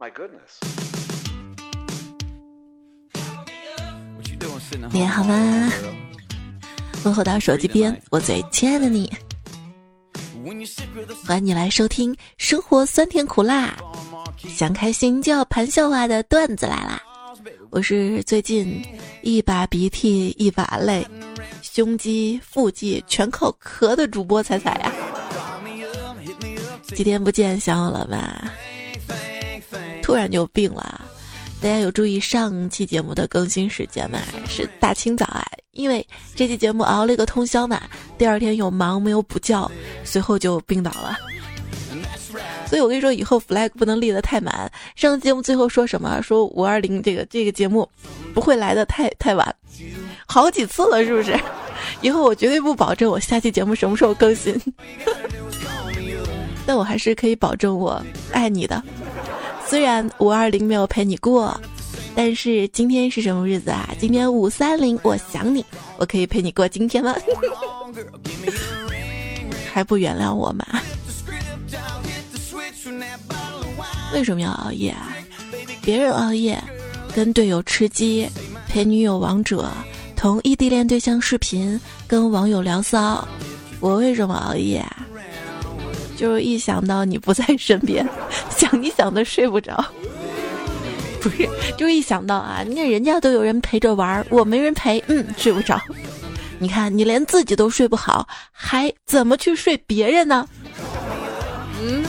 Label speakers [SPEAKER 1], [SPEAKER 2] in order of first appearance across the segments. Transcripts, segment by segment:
[SPEAKER 1] My goodness.
[SPEAKER 2] 你好吗？问候到手机边，我最亲爱的你，欢迎你来收听生活酸甜苦辣，想开心就要盘笑话的段子来啦！我是最近一把鼻涕一把泪，胸肌腹肌全靠咳的主播彩彩呀。几天不见，想我了吧？突然就病了。大家有注意上期节目的更新时间吗？是大清早啊，因为这期节目熬了一个通宵嘛。第二天又忙没有补觉，随后就病倒了。所以我跟你说，以后 flag 不能立得太满。上期节目最后说什么？说五二零这个这个节目不会来的太太晚，好几次了，是不是？以后我绝对不保证我下期节目什么时候更新，但我还是可以保证我爱你的。虽然五二零没有陪你过，但是今天是什么日子啊？今天五三零，我想你，我可以陪你过今天吗？还不原谅我吗？为什么要熬夜啊？别人熬夜，跟队友吃鸡，陪女友王者，同异地恋对象视频，跟网友聊骚。我为什么熬夜啊？就是一想到你不在身边，想你想的睡不着。不是，就是一想到啊，你看人家都有人陪着玩，我没人陪，嗯，睡不着。你看你连自己都睡不好，还怎么去睡别人呢？嗯，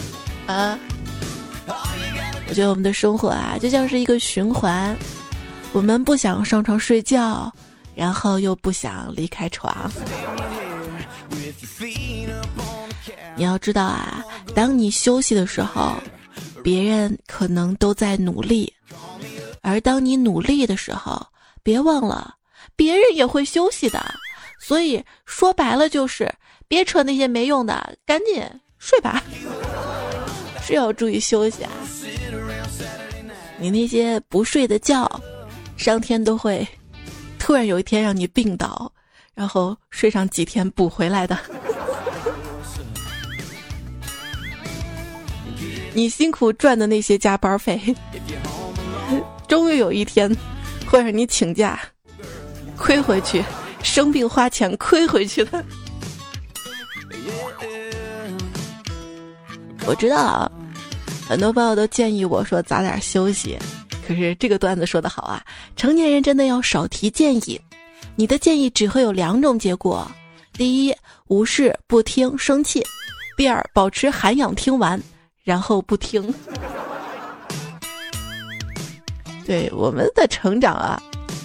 [SPEAKER 2] 啊，我觉得我们的生活啊，就像是一个循环，我们不想上床睡觉，然后又不想离开床。你要知道啊，当你休息的时候，别人可能都在努力；而当你努力的时候，别忘了，别人也会休息的。所以说白了就是，别扯那些没用的，赶紧睡吧。是要注意休息啊！你那些不睡的觉，上天都会突然有一天让你病倒，然后睡上几天补回来的。你辛苦赚的那些加班费，终于有一天会让你请假亏回去，生病花钱亏回去的。我知道，很多朋友都建议我说早点休息，可是这个段子说的好啊，成年人真的要少提建议。你的建议只会有两种结果：第一，无视不听生气；第二，保持涵养听完。然后不听，对我们的成长啊，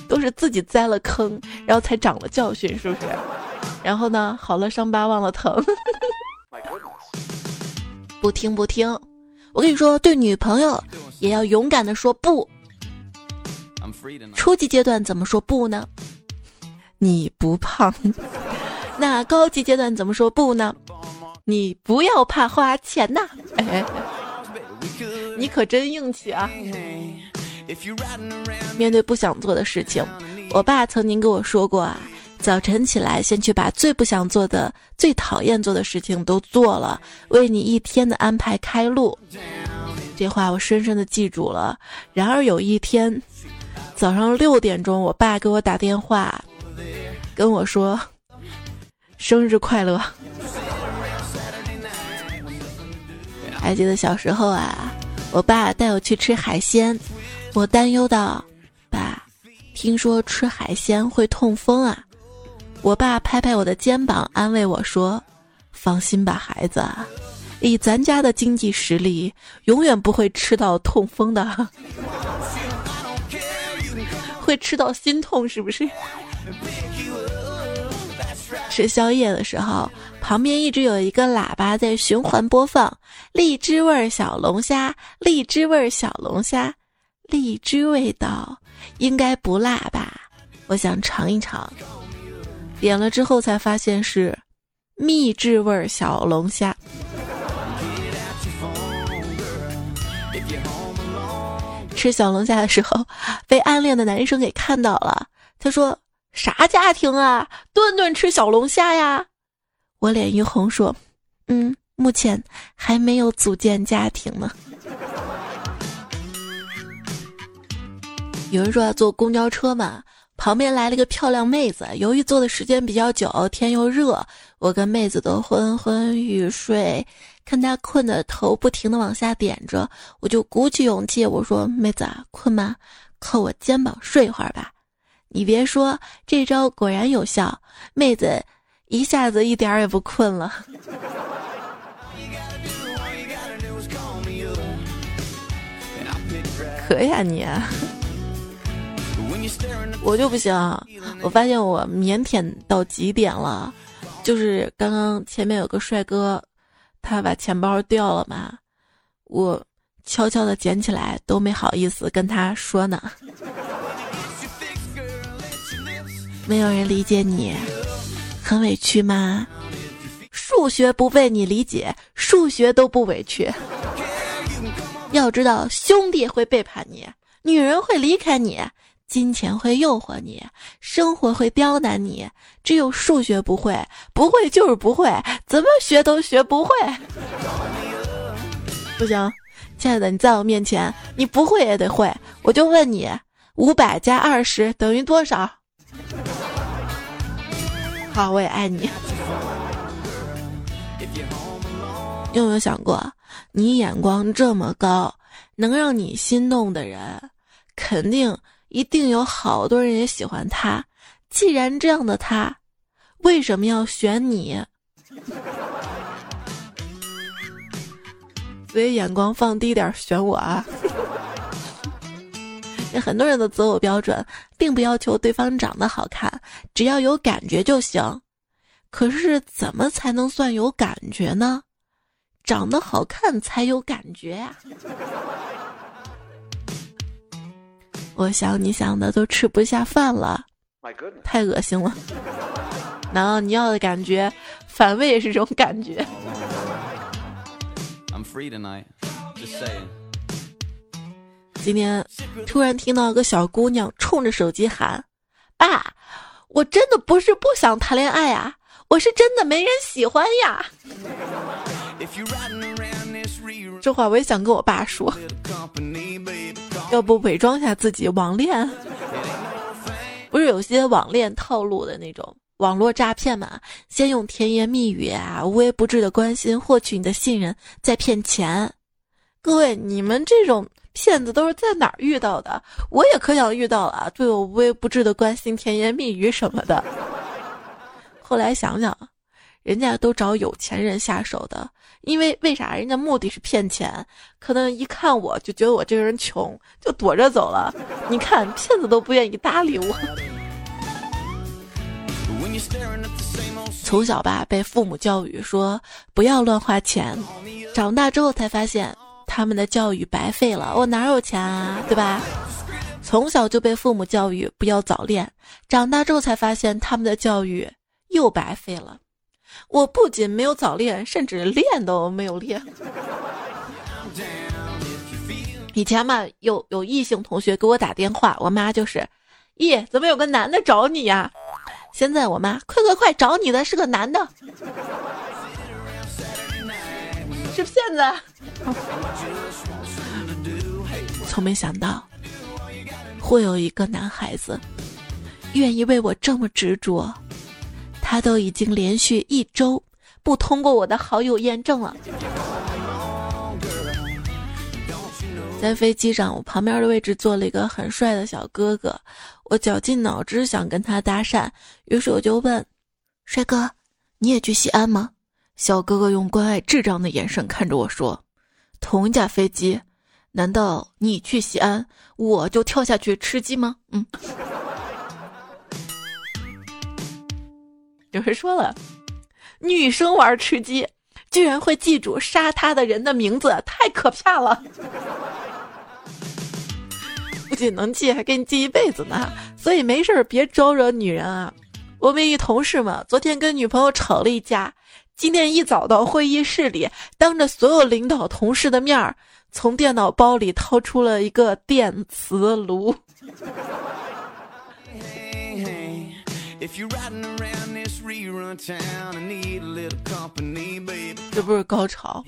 [SPEAKER 2] 都是自己栽了坑，然后才长了教训，是不是？然后呢，好了伤疤忘了疼，不听不听。我跟你说，对女朋友也要勇敢的说不。初级阶段怎么说不呢？你不胖。那高级阶段怎么说不呢？你不要怕花钱呐！你可真硬气啊！面对不想做的事情，我爸曾经跟我说过啊：早晨起来，先去把最不想做的、最讨厌做的事情都做了，为你一天的安排开路。这话我深深的记住了。然而有一天早上六点钟，我爸给我打电话，跟我说：“生日快乐。”还记得小时候啊，我爸带我去吃海鲜，我担忧道：“爸，听说吃海鲜会痛风啊。”我爸拍拍我的肩膀，安慰我说：“放心吧，孩子，以咱家的经济实力，永远不会吃到痛风的，会吃到心痛，是不是？”吃宵夜的时候。旁边一直有一个喇叭在循环播放荔枝味小龙虾，荔枝味小龙虾，荔枝味道应该不辣吧？我想尝一尝。点了之后才发现是秘制味小龙虾。吃小龙虾的时候被暗恋的男生给看到了，他说：“啥家庭啊，顿顿吃小龙虾呀？”我脸一红，说：“嗯，目前还没有组建家庭呢。”有人说坐公交车嘛，旁边来了个漂亮妹子，由于坐的时间比较久，天又热，我跟妹子都昏昏欲睡，看她困的头不停的往下点着，我就鼓起勇气我说：“妹子啊，困吗？靠我肩膀睡一会儿吧。”你别说，这招果然有效，妹子一下子一点儿也不困了。可以啊你，我就不行。我发现我腼腆到极点了，就是刚刚前面有个帅哥，他把钱包掉了嘛，我悄悄的捡起来，都没好意思跟他说呢。没有人理解你，很委屈吗？数学不被你理解，数学都不委屈。要知道，兄弟会背叛你，女人会离开你，金钱会诱惑你，生活会刁难你，只有数学不会，不会就是不会，怎么学都学不会。不行，亲爱的，你在我面前，你不会也得会。我就问你，五百加二十等于多少？好，我也爱你。你有没有想过？你眼光这么高，能让你心动的人，肯定一定有好多人也喜欢他。既然这样的他，为什么要选你？所以眼光放低点，选我啊！那很多人的择偶标准，并不要求对方长得好看，只要有感觉就行。可是怎么才能算有感觉呢？长得好看才有感觉呀！我想你想的都吃不下饭了，太恶心了。难道你要的感觉，反胃也是这种感觉？今天突然听到个小姑娘冲着手机喊：“爸，我真的不是不想谈恋爱啊，我是真的没人喜欢呀。”这话我也想跟我爸说，要不伪装下自己网恋？不是有些网恋套路的那种网络诈骗嘛？先用甜言蜜语啊、无微不至的关心获取你的信任，再骗钱。各位，你们这种骗子都是在哪儿遇到的？我也可想遇到了，对我无微不至的关心、甜言蜜语什么的。后来想想。人家都找有钱人下手的，因为为啥？人家目的是骗钱，可能一看我就觉得我这个人穷，就躲着走了。你看，骗子都不愿意搭理我。从小吧，被父母教育说不要乱花钱，长大之后才发现他们的教育白费了。我哪有钱啊，对吧？从小就被父母教育不要早恋，长大之后才发现他们的教育又白费了。我不仅没有早恋，甚至练都没有练。以前嘛，有有异性同学给我打电话，我妈就是：“咦，怎么有个男的找你呀？”现在我妈：“快快快，找你的是个男的，是骗子。”从没想到会有一个男孩子愿意为我这么执着。他都已经连续一周不通过我的好友验证了。在飞机上，我旁边的位置坐了一个很帅的小哥哥，我绞尽脑汁想跟他搭讪，于是我就问：“帅哥，你也去西安吗？”小哥哥用关爱智障的眼神看着我说：“同一架飞机，难道你去西安，我就跳下去吃鸡吗？”嗯。有人说了，女生玩吃鸡，居然会记住杀他的人的名字，太可怕了！不仅能记，还给你记一辈子呢。所以没事别招惹女人啊！我们一同事嘛，昨天跟女朋友吵了一架，今天一早到会议室里，当着所有领导同事的面儿，从电脑包里掏出了一个电磁炉。这不是高潮，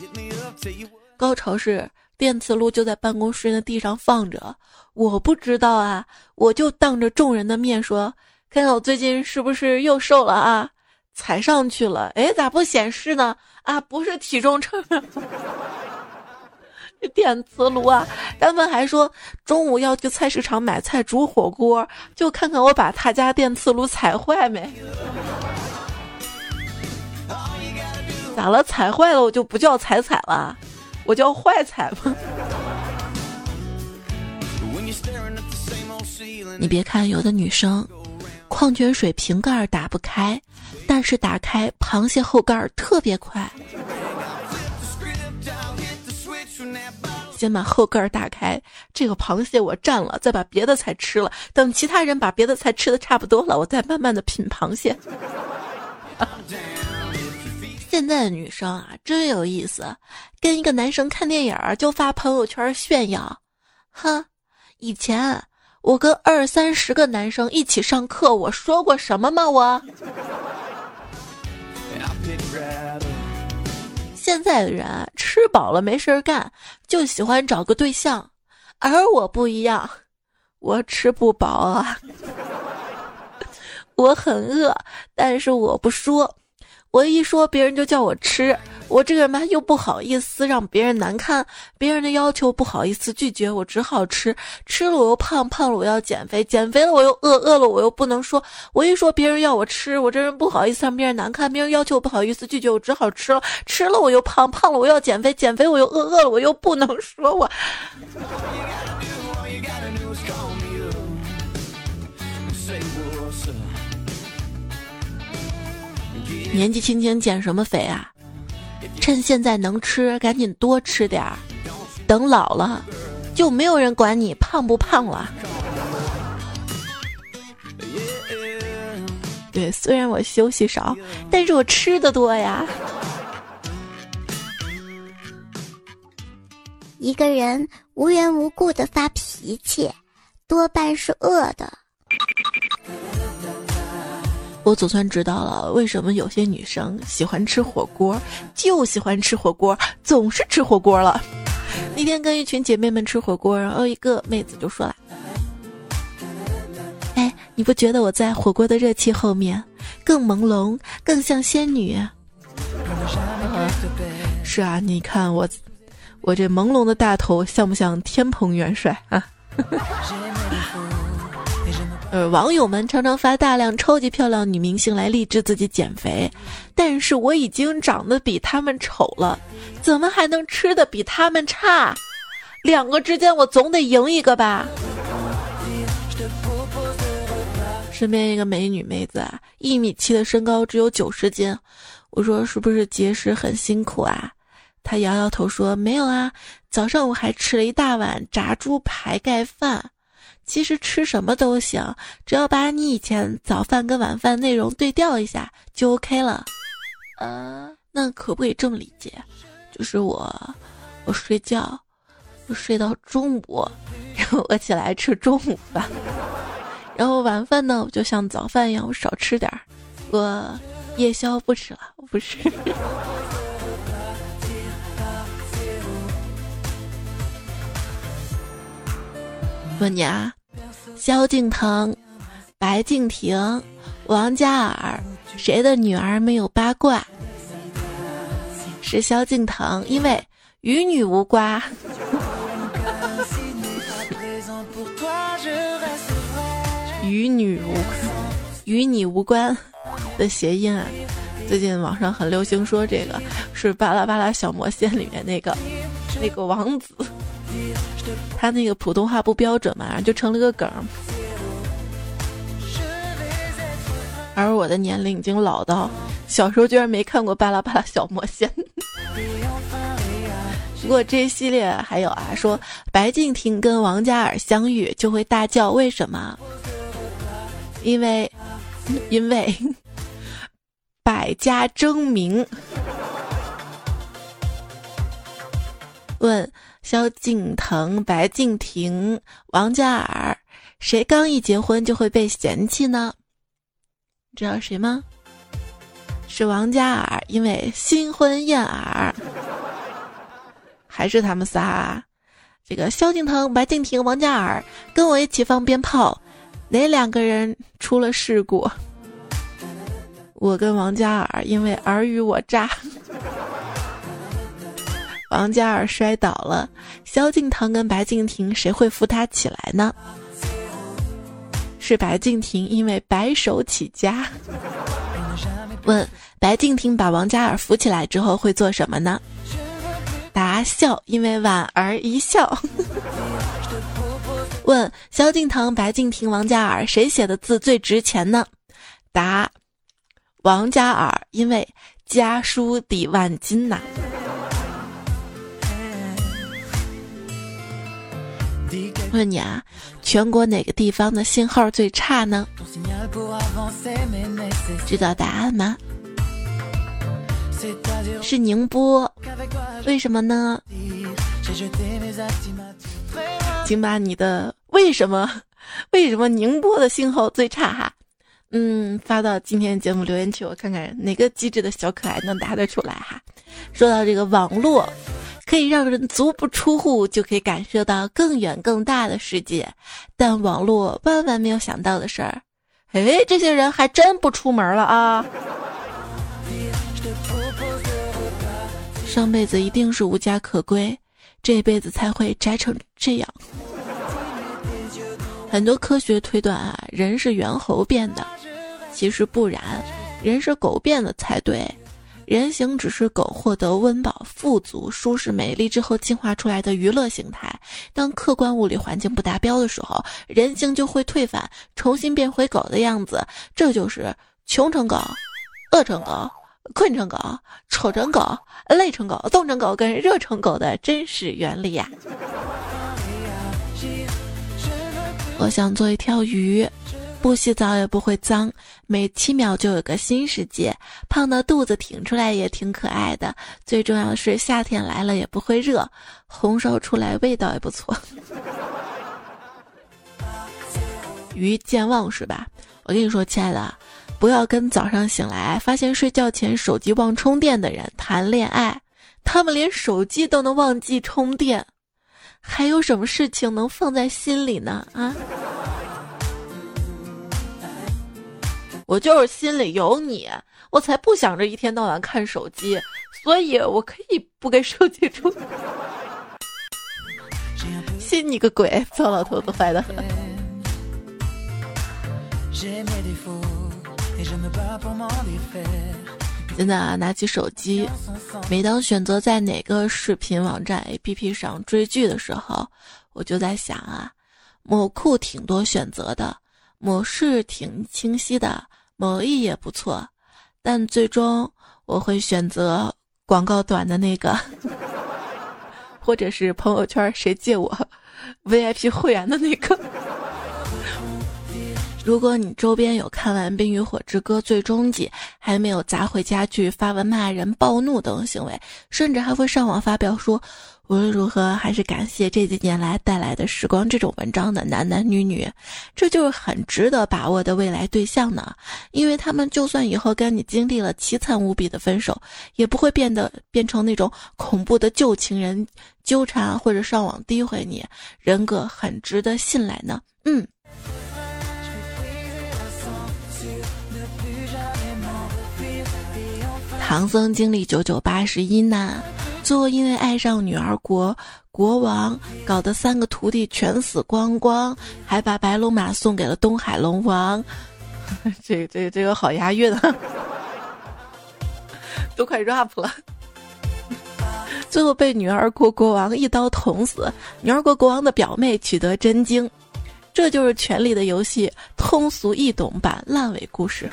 [SPEAKER 2] 高潮是电磁炉就在办公室的地上放着，我不知道啊，我就当着众人的面说：“看看我最近是不是又瘦了啊？”踩上去了，哎，咋不显示呢？啊，不是体重秤。电磁炉啊！他们还说中午要去菜市场买菜煮火锅，就看看我把他家电磁炉踩坏没？咋了？踩坏了我就不叫踩踩了，我叫坏踩吗？你别看有的女生，矿泉水瓶盖打不开，但是打开螃蟹后盖特别快。先把后盖打开，这个螃蟹我占了，再把别的菜吃了。等其他人把别的菜吃的差不多了，我再慢慢的品螃蟹。现在的女生啊，真有意思，跟一个男生看电影就发朋友圈炫耀。哼，以前我跟二三十个男生一起上课，我说过什么吗？我。现在的人吃饱了没事儿干，就喜欢找个对象，而我不一样，我吃不饱啊，我很饿，但是我不说。我一说，别人就叫我吃。我这个人吧，又不好意思让别人难看，别人的要求不好意思拒绝，我只好吃。吃了我又胖，胖了我要减肥，减肥了我又饿，饿了我又不能说。我一说，别人要我吃，我这人不好意思让别人难看，别人要求不好意思拒绝，我只好吃了。吃了我又胖，胖了我要减肥，减肥我又饿，饿了我又不能说。我。年纪轻轻减什么肥啊？趁现在能吃，赶紧多吃点儿。等老了，就没有人管你胖不胖了。对，虽然我休息少，但是我吃的多呀。
[SPEAKER 1] 一个人无缘无故的发脾气，多半是饿的。
[SPEAKER 2] 我总算知道了，为什么有些女生喜欢吃火锅，就喜欢吃火锅，总是吃火锅了。那天跟一群姐妹们吃火锅，然后一个妹子就说了：“哎，你不觉得我在火锅的热气后面更朦胧，更像仙女？”是啊，你看我，我这朦胧的大头像不像天蓬元帅啊？呃，网友们常常发大量超级漂亮女明星来励志自己减肥，但是我已经长得比他们丑了，怎么还能吃的比他们差？两个之间我总得赢一个吧。身边一个美女妹子啊，一米七的身高，只有九十斤，我说是不是节食很辛苦啊？她摇摇头说没有啊，早上我还吃了一大碗炸猪排盖饭。其实吃什么都行，只要把你以前早饭跟晚饭内容对调一下就 OK 了。呃，那可不可以这么理解？就是我，我睡觉，我睡到中午，然 后我起来吃中午饭，然后晚饭呢，我就像早饭一样，我少吃点儿，我夜宵不吃了，我不吃。问你啊？萧敬腾、白敬亭、王嘉尔，谁的女儿没有八卦？是萧敬腾，因为与女无瓜。与女无与你无关的谐音啊！最近网上很流行说这个是《巴拉巴拉小魔仙》里面那个那个王子。他那个普通话不标准嘛，就成了个梗。而我的年龄已经老到小时候居然没看过《巴拉巴拉小魔仙》。不过这一系列还有啊，说白敬亭跟王嘉尔相遇就会大叫，为什么？因为，因为 百家争鸣。问。萧敬腾、白敬亭、王嘉尔，谁刚一结婚就会被嫌弃呢？知道谁吗？是王嘉尔，因为新婚燕尔。还是他们仨。这个萧敬腾、白敬亭、王嘉尔跟我一起放鞭炮，哪两个人出了事故？我跟王嘉尔因为尔虞我诈，王嘉尔摔倒了，萧敬腾跟白敬亭谁会扶他起来呢？是白敬亭因为白手起家。问白敬亭把王嘉尔扶起来之后会做什么呢？答笑，因为莞尔一笑。问萧敬腾、白敬亭、王嘉尔谁写的字最值钱呢？答王嘉尔，因为家书抵万金呐。问你啊，全国哪个地方的信号最差呢？知道答案吗？是宁波，为什么呢？请把你的为什么 为什么宁波的信号最差哈？嗯，发到今天节目留言区，我看看哪个机智的小可爱能答得出来哈。说到这个网络。可以让人足不出户就可以感受到更远更大的世界，但网络万万没有想到的事儿，哎，这些人还真不出门了啊！上辈子一定是无家可归，这辈子才会宅成这样。很多科学推断啊，人是猿猴变的，其实不然，人是狗变的才对。人形只是狗获得温饱、富足、舒适、美丽之后进化出来的娱乐形态。当客观物理环境不达标的时候，人形就会退返，重新变回狗的样子。这就是穷成狗、饿成狗、困成狗、丑成狗、累成狗、冻成狗跟热成狗的真实原理呀！我想做一条鱼。不洗澡也不会脏，每七秒就有个新世界。胖的肚子挺出来也挺可爱的。最重要的是夏天来了也不会热，红烧出来味道也不错。鱼健忘是吧？我跟你说，亲爱的，不要跟早上醒来发现睡觉前手机忘充电的人谈恋爱。他们连手机都能忘记充电，还有什么事情能放在心里呢？啊？我就是心里有你，我才不想着一天到晚看手机，所以我可以不给手机充。信你个鬼！糟老头子坏的很。真的啊，拿起手机，每当选择在哪个视频网站 APP 上追剧的时候，我就在想啊，某库挺多选择的，某视挺清晰的。某一也不错，但最终我会选择广告短的那个，或者是朋友圈谁借我 VIP 会员的那个。如果你周边有看完《冰与火之歌》最终季，还没有砸毁家具、发文骂人、暴怒等行为，甚至还会上网发表说。无论如何，还是感谢这几年来带来的时光这种文章的男男女女，这就是很值得把握的未来对象呢。因为他们就算以后跟你经历了凄惨无比的分手，也不会变得变成那种恐怖的旧情人纠缠或者上网诋毁你，人格很值得信赖呢。嗯。唐僧经历九九八十一难。最后，因为爱上女儿国国王，搞得三个徒弟全死光光，还把白龙马送给了东海龙王。这、这、这个好押韵啊！都快 rap 了。最后被女儿国国王一刀捅死，女儿国国王的表妹取得真经。这就是《权力的游戏》通俗易懂版烂尾故事。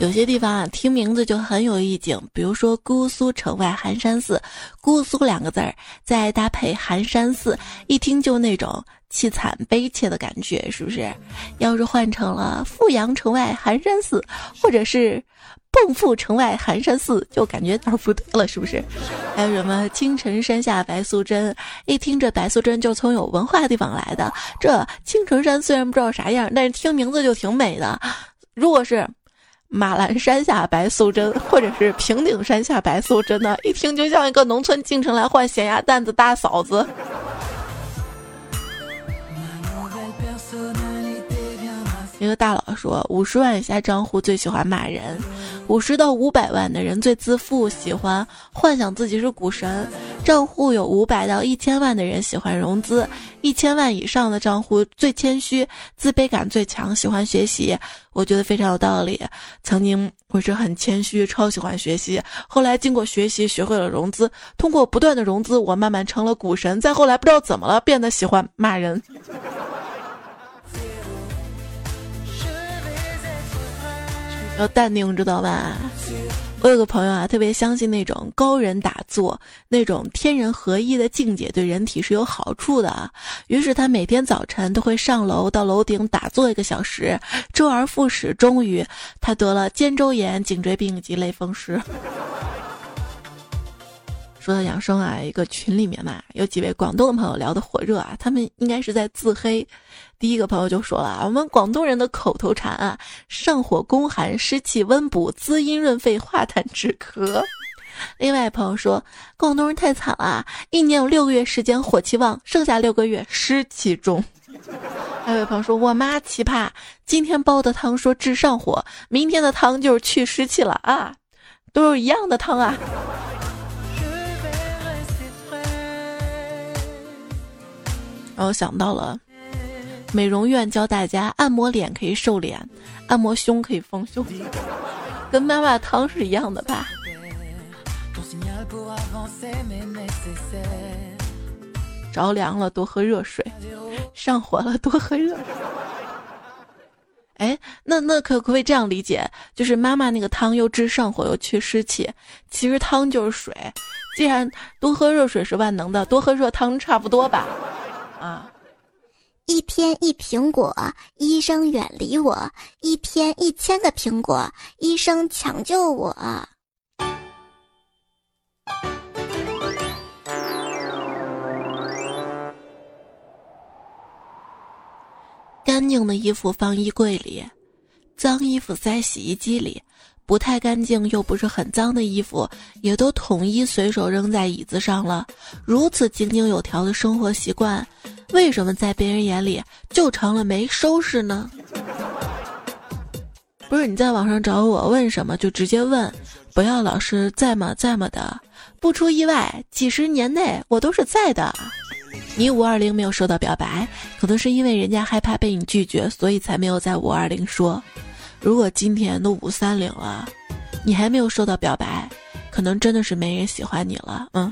[SPEAKER 2] 有些地方啊，听名字就很有意境，比如说姑苏城外寒山寺，姑苏两个字儿再搭配寒山寺，一听就那种凄惨悲切的感觉，是不是？要是换成了富阳城外寒山寺，或者是蚌埠城外寒山寺，就感觉哪儿不对了，是不是？还有什么青城山下白素贞，一听这白素贞就从有文化的地方来的。这青城山虽然不知道啥样，但是听名字就挺美的。如果是。马栏山下白素贞，或者是平顶山下白素贞呢？一听就像一个农村进城来换咸鸭蛋的大嫂子。一个大佬说，五十万以下账户最喜欢骂人，五十到五百万的人最自负，喜欢幻想自己是股神。账户有五百到一千万的人喜欢融资，一千万以上的账户最谦虚，自卑感最强，喜欢学习。我觉得非常有道理。曾经我是很谦虚，超喜欢学习，后来经过学习学会了融资，通过不断的融资，我慢慢成了股神。再后来不知道怎么了，变得喜欢骂人。要淡定，知道吧？我有个朋友啊，特别相信那种高人打坐，那种天人合一的境界对人体是有好处的。于是他每天早晨都会上楼到楼顶打坐一个小时，周而复始。终于，他得了肩周炎、颈椎病以及类风湿。说到养生啊，一个群里面嘛，有几位广东的朋友聊得火热啊，他们应该是在自黑。第一个朋友就说了，我们广东人的口头禅啊，上火攻寒，湿气温补，滋阴润肺，化痰止咳。另外朋友说，广东人太惨了，一年有六个月时间火气旺，剩下六个月湿气重。还有朋友说，我妈奇葩，今天煲的汤说治上火，明天的汤就是去湿气了啊，都是一样的汤啊。然后想到了，美容院教大家按摩脸可以瘦脸，按摩胸可以丰胸，跟妈妈汤是一样的吧？着凉了多喝热水，上火了多喝热水。哎，那那可不可以这样理解？就是妈妈那个汤又治上火又去湿气，其实汤就是水。既然多喝热水是万能的，多喝热汤差不多吧？啊！
[SPEAKER 1] 一天一苹果，医生远离我；一天一千个苹果，医生抢救我。
[SPEAKER 2] 干净的衣服放衣柜里，脏衣服塞洗衣机里。不太干净又不是很脏的衣服，也都统一随手扔在椅子上了。如此井井有条的生活习惯，为什么在别人眼里就成了没收拾呢？不是你在网上找我问什么就直接问，不要老是在吗在吗的。不出意外，几十年内我都是在的。你五二零没有收到表白，可能是因为人家害怕被你拒绝，所以才没有在五二零说。如果今天都五三零了，你还没有收到表白，可能真的是没人喜欢你了。嗯，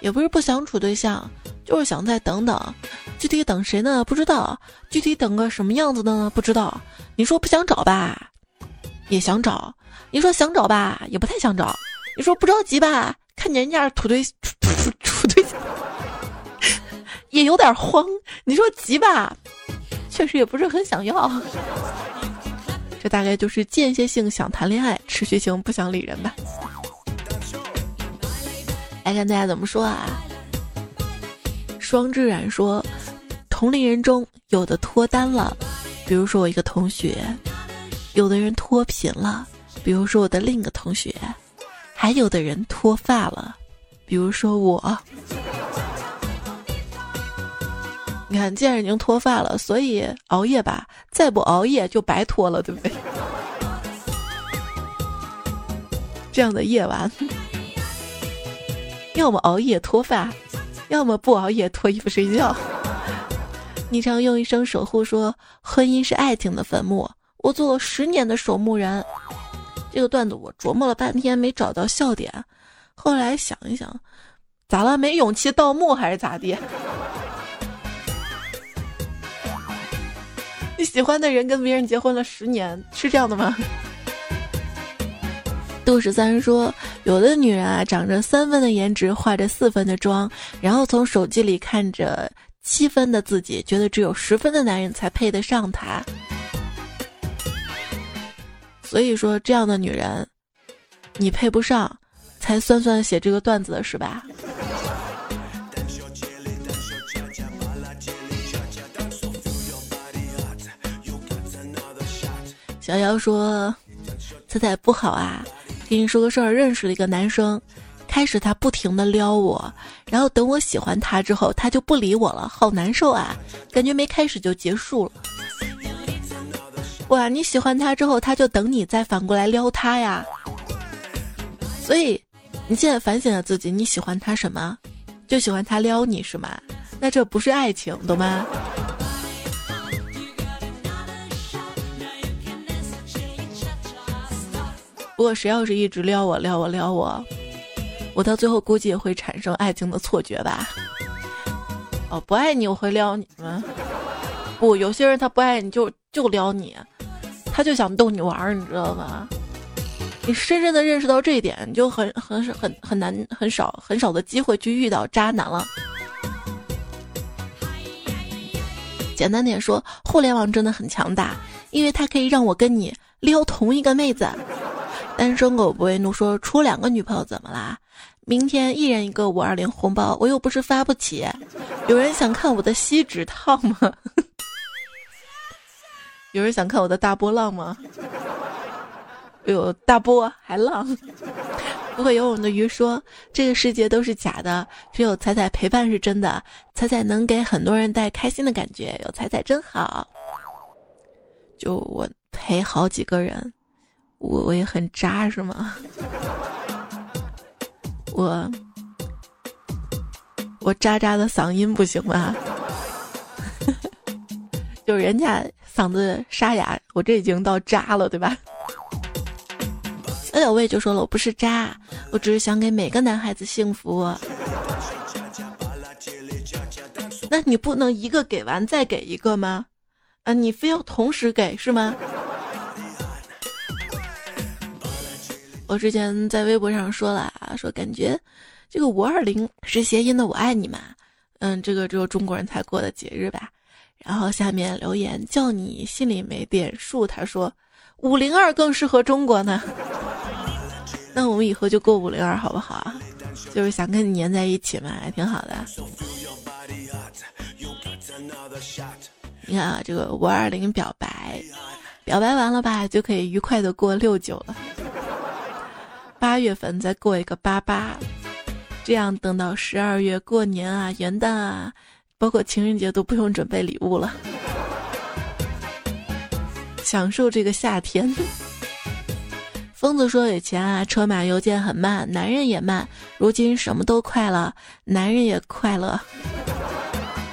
[SPEAKER 2] 也不是不想处对象，就是想再等等。具体等谁呢？不知道。具体等个什么样子的呢？不知道。你说不想找吧，也想找；你说想找吧，也不太想找；你说不着急吧，看人家处对处处对象，也有点慌。你说急吧。确实也不是很想要，这大概就是间歇性想谈恋爱，持续性不想理人吧。来看大家怎么说啊？双之染说，同龄人中有的脱单了，比如说我一个同学；有的人脱贫了，比如说我的另一个同学；还有的人脱发了，比如说我。你看，既然已经脱发了，所以熬夜吧，再不熬夜就白脱了，对不对？这样的夜晚，要么熬夜脱发，要么不熬夜脱衣服睡觉。你常用一生守护说，婚姻是爱情的坟墓。我做了十年的守墓人，这个段子我琢磨了半天没找到笑点，后来想一想，咋了？没勇气盗墓还是咋地？你喜欢的人跟别人结婚了十年，是这样的吗？杜十三说，有的女人啊，长着三分的颜值，化着四分的妆，然后从手机里看着七分的自己，觉得只有十分的男人才配得上她。所以说，这样的女人，你配不上，才酸酸写这个段子的是吧？小妖说：“彩彩不好啊，跟你说个事儿，认识了一个男生，开始他不停的撩我，然后等我喜欢他之后，他就不理我了，好难受啊，感觉没开始就结束了。哇，你喜欢他之后，他就等你再反过来撩他呀。所以你现在反省了自己，你喜欢他什么？就喜欢他撩你是吗？那这不是爱情，懂吗？”不过谁要是一直撩我撩我撩我，我到最后估计也会产生爱情的错觉吧。哦，不爱你我会撩你吗？不，有些人他不爱你就就撩你，他就想逗你玩儿，你知道吗？你深深的认识到这一点，你就很很很很难很少很少的机会去遇到渣男了。简单点说，互联网真的很强大，因为它可以让我跟你撩同一个妹子。单身狗不为怒说：“出两个女朋友怎么啦？明天一人一个五二零红包，我又不是发不起。有人想看我的锡纸烫吗？有人想看我的大波浪吗？有大波还浪。不会游泳的鱼说：这个世界都是假的，只有彩彩陪伴是真的。彩彩能给很多人带开心的感觉，有彩彩真好。就我陪好几个人。”我我也很渣是吗？我我渣渣的嗓音不行吗？就人家嗓子沙哑，我这已经到渣了，对吧？小小魏就说了，我不是渣，我只是想给每个男孩子幸福。那你不能一个给完再给一个吗？啊，你非要同时给是吗？我之前在微博上说了，说感觉这个五二零是谐音的“我爱你”嘛，嗯，这个只有中国人才过的节日吧。然后下面留言叫你心里没点数，他说五零二更适合中国呢。那我们以后就过五零二好不好？就是想跟你粘在一起嘛，还挺好的。你看啊，这个五二零表白，表白完了吧，就可以愉快的过六九了。八月份再过一个八八，这样等到十二月过年啊、元旦啊，包括情人节都不用准备礼物了，享受这个夏天。疯子说以前啊，车马邮件很慢，男人也慢，如今什么都快了，男人也快乐。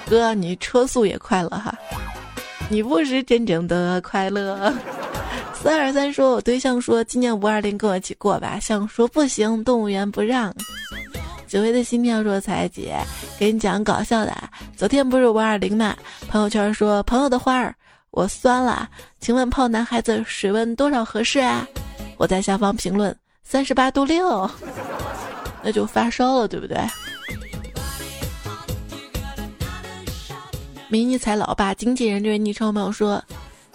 [SPEAKER 2] 哥，你车速也快了哈，你不是真正的快乐。四二三说：“我对象说今年五二零跟我一起过吧，想说不行，动物园不让。”紫薇的心跳说：“彩姐，给你讲搞笑的，昨天不是五二零嘛？朋友圈说朋友的花儿，我酸了，请问泡男孩子水温多少合适啊？我在下方评论三十八度六，那就发烧了，对不对？”迷你彩老爸经纪人这位昵称朋友说。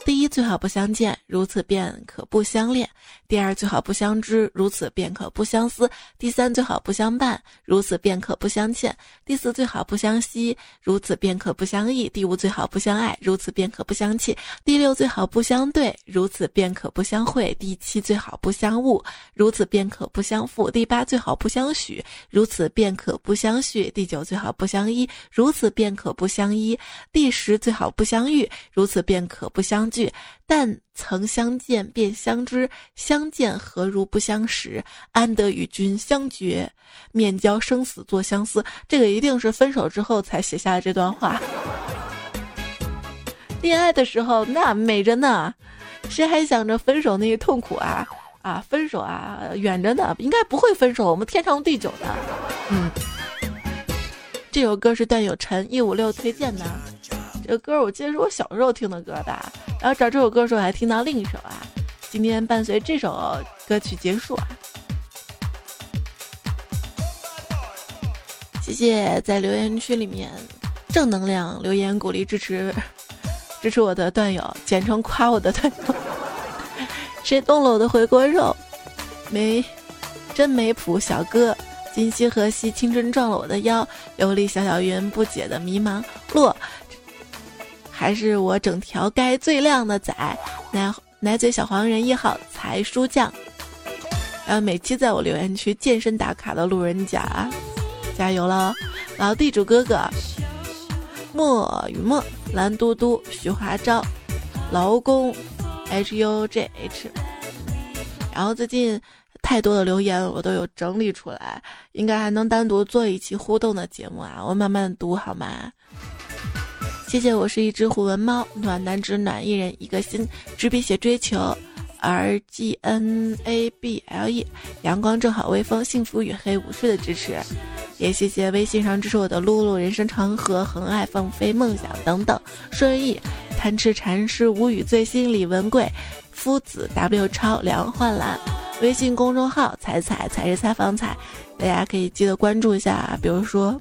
[SPEAKER 2] 第一，最好不相见，如此便可不相恋；第二，最好不相知，如此便可不相思；第三，最好不相伴，如此便可不相欠；第四，最好不相惜，如此便可不相忆；第五，最好不相爱，如此便可不相弃；第六，最好不相对，如此便可不相会；第七，最好不相误，如此便可不相负；第八，最好不相许，如此便可不相续；第九，最好不相依，如此便可不相依；第十，最好不相遇，如此便可不相。句，但曾相见便相知，相见何如不相识？安得与君相决？面交生死作相思。这个一定是分手之后才写下的这段话。恋爱的时候那美着呢，谁还想着分手那些痛苦啊？啊，分手啊，远着呢，应该不会分手，我们天长地久的。嗯，这首歌是段友陈一五六推荐的。这个歌我记得是我小时候听的歌吧，然后找这首歌的时候还听到另一首啊。今天伴随这首歌曲结束啊，谢谢在留言区里面正能量留言鼓励支持支持我的段友，简称夸我的段友。谁动了我的回锅肉？没真没谱，小哥。今夕何夕？青春撞了我的腰。琉璃小小云不解的迷茫。落。还是我整条街最靓的仔，奶奶嘴小黄人一号才叔酱，然后每期在我留言区健身打卡的路人甲，加油了！老地主哥哥，墨雨墨，蓝嘟嘟，徐华昭，劳工，H U J H。然后最近太多的留言我都有整理出来，应该还能单独做一期互动的节目啊！我慢慢读好吗？谢谢，我是一只虎纹猫，暖男只暖一人一个心，执笔写追求，R G N A B L E，阳光正好，微风幸福与黑武士的支持，也谢谢微信上支持我的露露，人生长河，恒爱放飞梦想等等，顺意贪吃禅师无语最心李文贵，夫子 W 超梁焕兰，微信公众号彩彩才是采访彩，大家可以记得关注一下，比如说。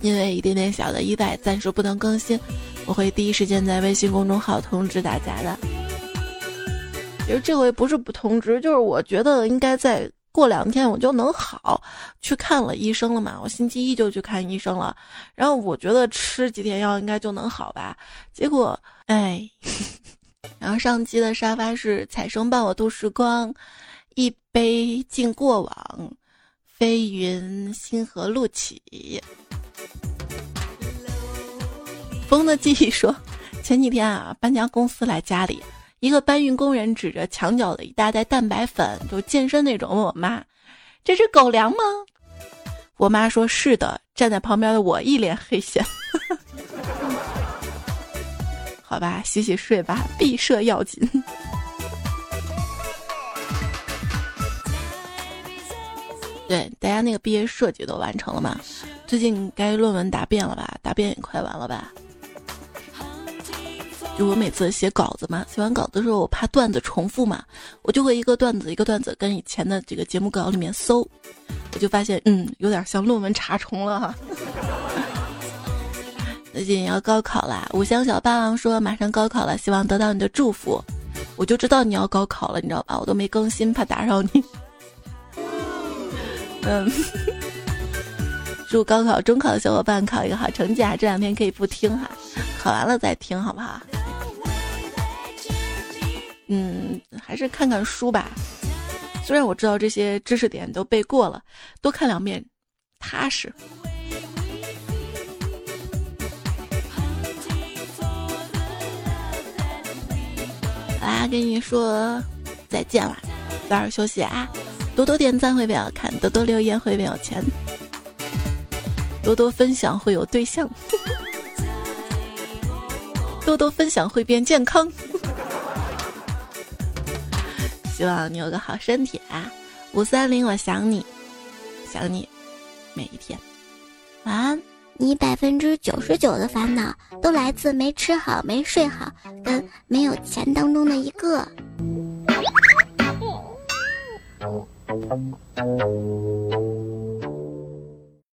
[SPEAKER 2] 因为一点点小的意外，暂时不能更新，我会第一时间在微信公众号通知大家的。其实这回不是不通知，就是我觉得应该再过两天我就能好，去看了医生了嘛，我星期一就去看医生了，然后我觉得吃几天药应该就能好吧，结果哎，然后上期的沙发是彩生伴我度时光，一杯敬过往，飞云星河路起。风的记忆说，前几天啊，搬家公司来家里，一个搬运工人指着墙角的一大袋蛋白粉，就健身那种，问我妈：“这是狗粮吗？”我妈说是的。站在旁边的我一脸黑线。好吧，洗洗睡吧，毕设要紧。对，大家那个毕业设计都完成了吗？最近该论文答辩了吧？答辩也快完了吧？就我每次写稿子嘛，写完稿子的时候，我怕段子重复嘛，我就会一个段子一个段子跟以前的这个节目稿里面搜，我就发现，嗯，有点像论文查重了哈。最近要高考啦，五香小霸王说马上高考了，希望得到你的祝福。我就知道你要高考了，你知道吧？我都没更新，怕打扰你。嗯，祝高考、中考的小伙伴考一个好成绩啊！这两天可以不听哈，考完了再听，好不好？嗯，还是看看书吧。虽然我知道这些知识点都背过了，多看两遍踏实。好啦，跟你说再见了，早点休息啊！多多点赞会变好看，多多留言会变有钱，多多分享会有对象，多多分享会变健康。希望你有个好身体啊！五三零，我想你，想你，每一天。晚安。
[SPEAKER 1] 你百分之九十九的烦恼都来自没吃好、没睡好，跟没有钱当中的一个。Thank you.